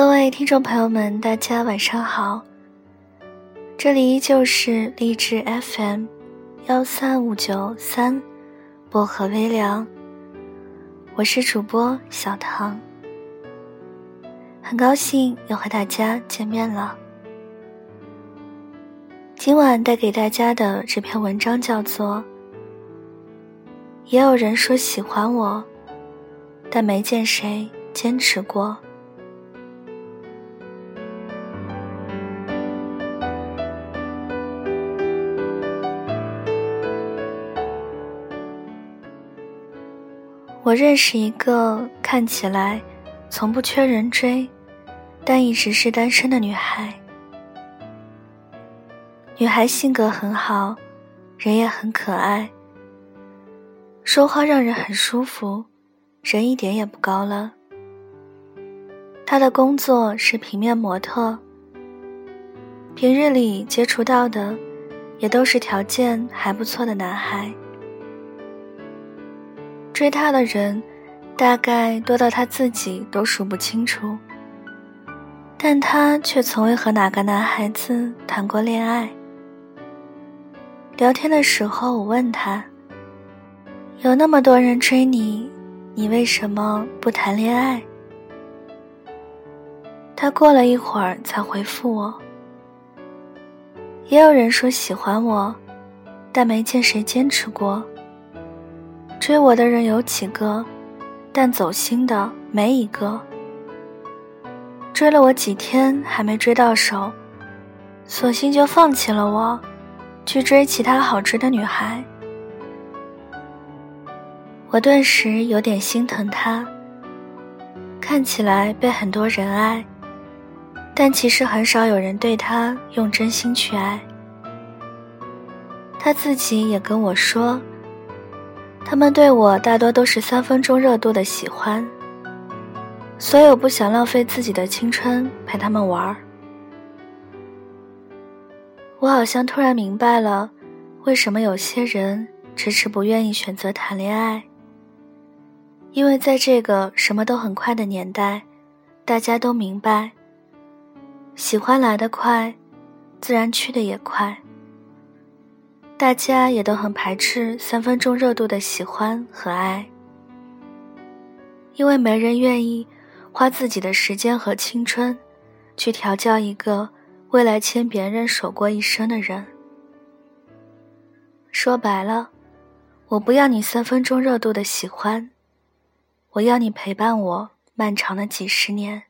各位听众朋友们，大家晚上好。这里依旧是励志 FM，幺三五九三，薄荷微凉。我是主播小唐，很高兴又和大家见面了。今晚带给大家的这篇文章叫做《也有人说喜欢我，但没见谁坚持过》。我认识一个看起来从不缺人追，但一直是单身的女孩。女孩性格很好，人也很可爱，说话让人很舒服，人一点也不高冷。她的工作是平面模特，平日里接触到的也都是条件还不错的男孩。追他的人，大概多到他自己都数不清楚。但他却从未和哪个男孩子谈过恋爱。聊天的时候，我问他：“有那么多人追你，你为什么不谈恋爱？”他过了一会儿才回复我：“也有人说喜欢我，但没见谁坚持过。”追我的人有几个，但走心的没一个。追了我几天还没追到手，索性就放弃了我，去追其他好追的女孩。我顿时有点心疼他，看起来被很多人爱，但其实很少有人对他用真心去爱。他自己也跟我说。他们对我大多都是三分钟热度的喜欢，所以我不想浪费自己的青春陪他们玩儿。我好像突然明白了，为什么有些人迟迟不愿意选择谈恋爱。因为在这个什么都很快的年代，大家都明白，喜欢来得快，自然去的也快。大家也都很排斥三分钟热度的喜欢和爱，因为没人愿意花自己的时间和青春去调教一个未来牵别人手过一生的人。说白了，我不要你三分钟热度的喜欢，我要你陪伴我漫长的几十年。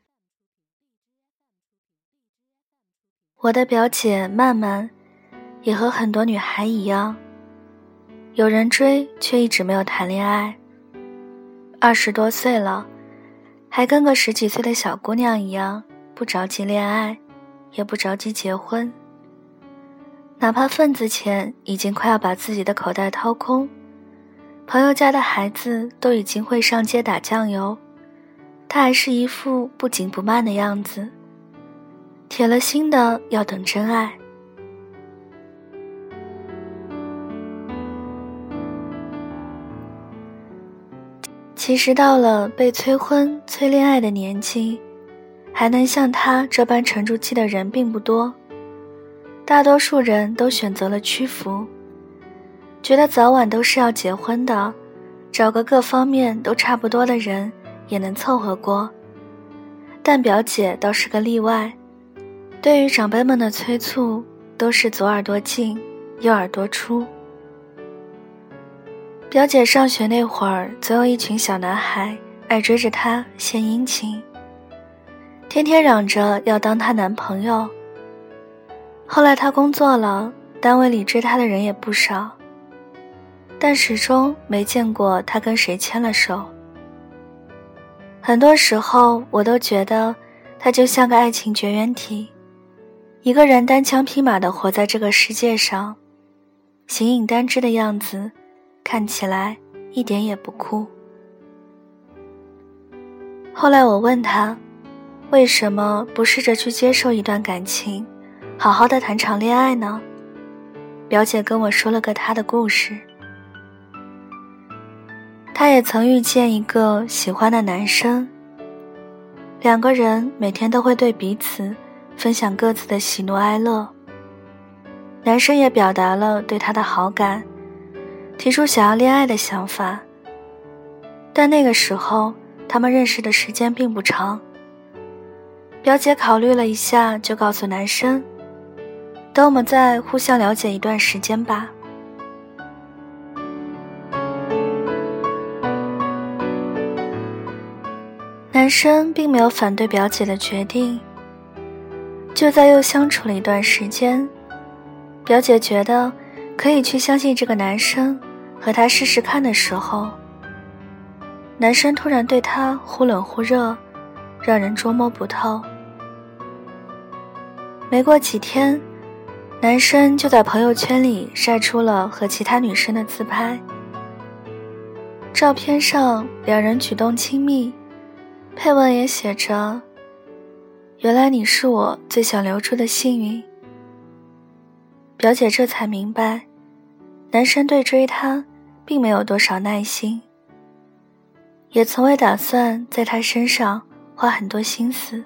我的表姐曼曼。也和很多女孩一样，有人追却一直没有谈恋爱。二十多岁了，还跟个十几岁的小姑娘一样，不着急恋爱，也不着急结婚。哪怕份子钱已经快要把自己的口袋掏空，朋友家的孩子都已经会上街打酱油，他还是一副不紧不慢的样子，铁了心的要等真爱。其实到了被催婚、催恋爱的年纪，还能像他这般沉住气的人并不多。大多数人都选择了屈服，觉得早晚都是要结婚的，找个各方面都差不多的人也能凑合过。但表姐倒是个例外，对于长辈们的催促，都是左耳朵进，右耳朵出。表姐上学那会儿，总有一群小男孩爱追着她献殷勤，天天嚷着要当她男朋友。后来她工作了，单位里追她的人也不少，但始终没见过她跟谁牵了手。很多时候，我都觉得她就像个爱情绝缘体，一个人单枪匹马的活在这个世界上，形影单只的样子。看起来一点也不酷。后来我问他，为什么不试着去接受一段感情，好好的谈场恋爱呢？表姐跟我说了个她的故事。她也曾遇见一个喜欢的男生，两个人每天都会对彼此分享各自的喜怒哀乐。男生也表达了对她的好感，提出想要恋爱的想法。但那个时候，他们认识的时间并不长。表姐考虑了一下，就告诉男生：“等我们再互相了解一段时间吧。”男生并没有反对表姐的决定。就在又相处了一段时间，表姐觉得可以去相信这个男生，和他试试看的时候，男生突然对他忽冷忽热，让人捉摸不透。没过几天，男生就在朋友圈里晒出了和其他女生的自拍，照片上两人举动亲密。配文也写着：“原来你是我最想留住的幸运。”表姐这才明白，男生对追她并没有多少耐心，也从未打算在他身上花很多心思。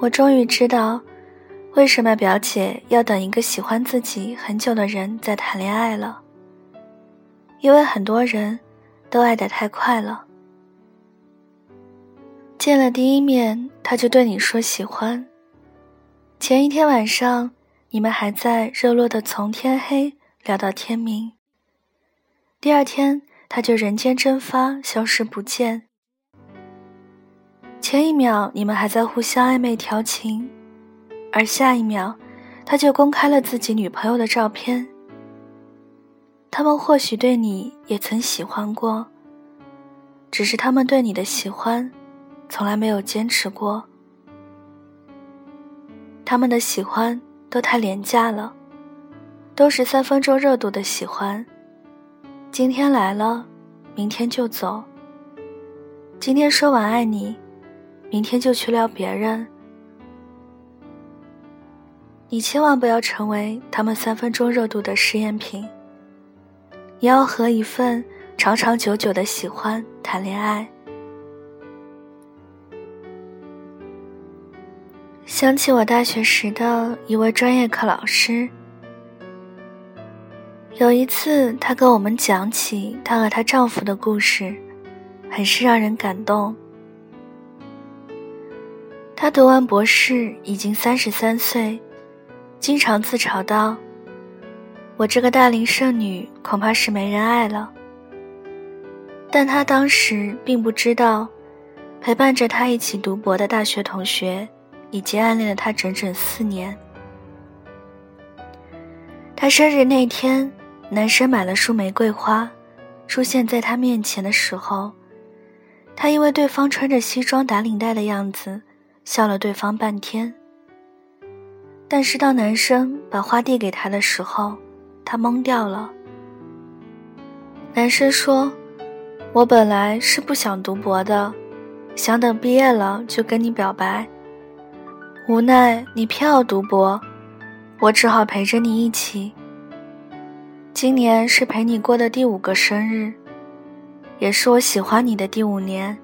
我终于知道，为什么表姐要等一个喜欢自己很久的人再谈恋爱了。因为很多人都爱得太快了。见了第一面，他就对你说喜欢。前一天晚上，你们还在热络的从天黑聊到天明。第二天，他就人间蒸发，消失不见。前一秒，你们还在互相暧昧调情，而下一秒，他就公开了自己女朋友的照片。他们或许对你也曾喜欢过，只是他们对你的喜欢。从来没有坚持过，他们的喜欢都太廉价了，都是三分钟热度的喜欢。今天来了，明天就走。今天说完爱你，明天就去撩别人。你千万不要成为他们三分钟热度的试验品。你要和一份长长久久的喜欢谈恋爱。想起我大学时的一位专业课老师，有一次她跟我们讲起她和她丈夫的故事，很是让人感动。她读完博士已经三十三岁，经常自嘲道：“我这个大龄剩女恐怕是没人爱了。”但她当时并不知道，陪伴着她一起读博的大学同学。已经暗恋了她整整四年。她生日那天，男生买了束玫瑰花，出现在他面前的时候，他因为对方穿着西装打领带的样子，笑了对方半天。但是当男生把花递给他的时候，他懵掉了。男生说：“我本来是不想读博的，想等毕业了就跟你表白。”无奈你偏要读博，我只好陪着你一起。今年是陪你过的第五个生日，也是我喜欢你的第五年。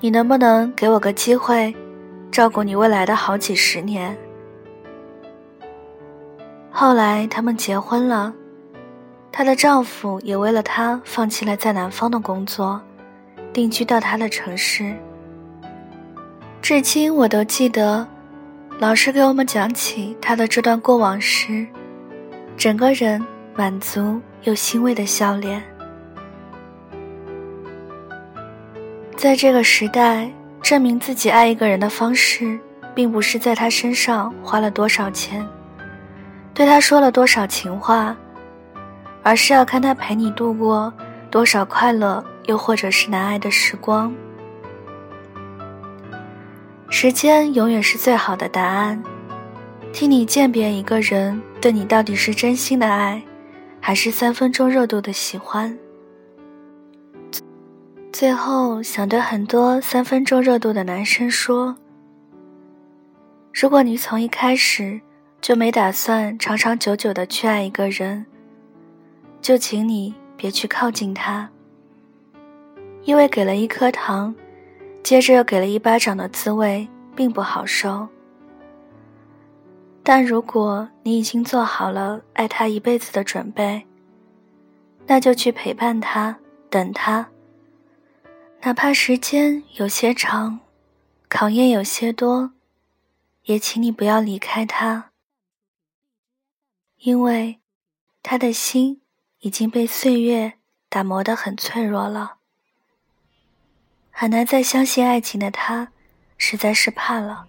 你能不能给我个机会，照顾你未来的好几十年？后来他们结婚了，她的丈夫也为了她放弃了在南方的工作，定居到她的城市。至今我都记得。老师给我们讲起他的这段过往时，整个人满足又欣慰的笑脸。在这个时代，证明自己爱一个人的方式，并不是在他身上花了多少钱，对他说了多少情话，而是要看他陪你度过多少快乐，又或者是难挨的时光。时间永远是最好的答案，替你鉴别一个人对你到底是真心的爱，还是三分钟热度的喜欢。最后，想对很多三分钟热度的男生说：如果你从一开始就没打算长长久久的去爱一个人，就请你别去靠近他，因为给了一颗糖。接着又给了一巴掌的滋味并不好受。但如果你已经做好了爱他一辈子的准备，那就去陪伴他，等他。哪怕时间有些长，考验有些多，也请你不要离开他，因为他的心已经被岁月打磨得很脆弱了，很难再相信爱情的他，实在是怕了。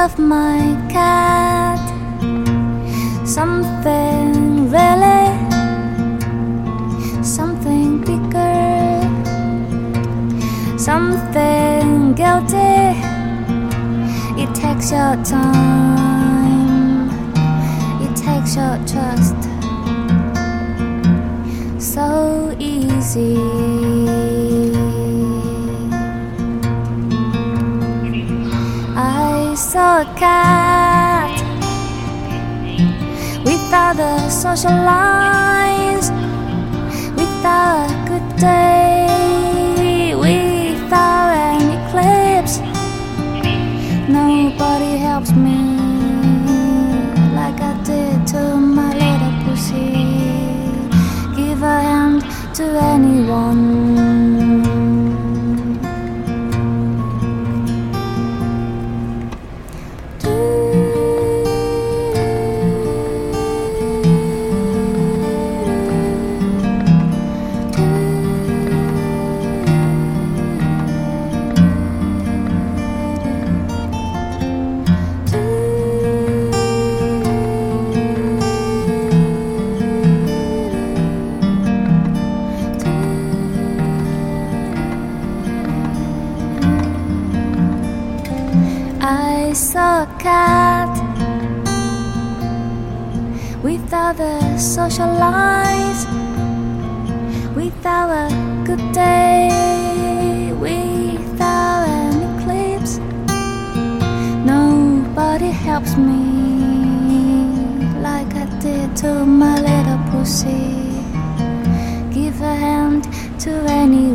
love my cat. Something really, something bigger, something guilty. It takes your time, it takes your trust. So easy. Saw a cat without the social lines, without a good day, only saw a cat without a social without a good day, without an eclipse. Nobody helps me like I did to my little pussy. Give a hand to any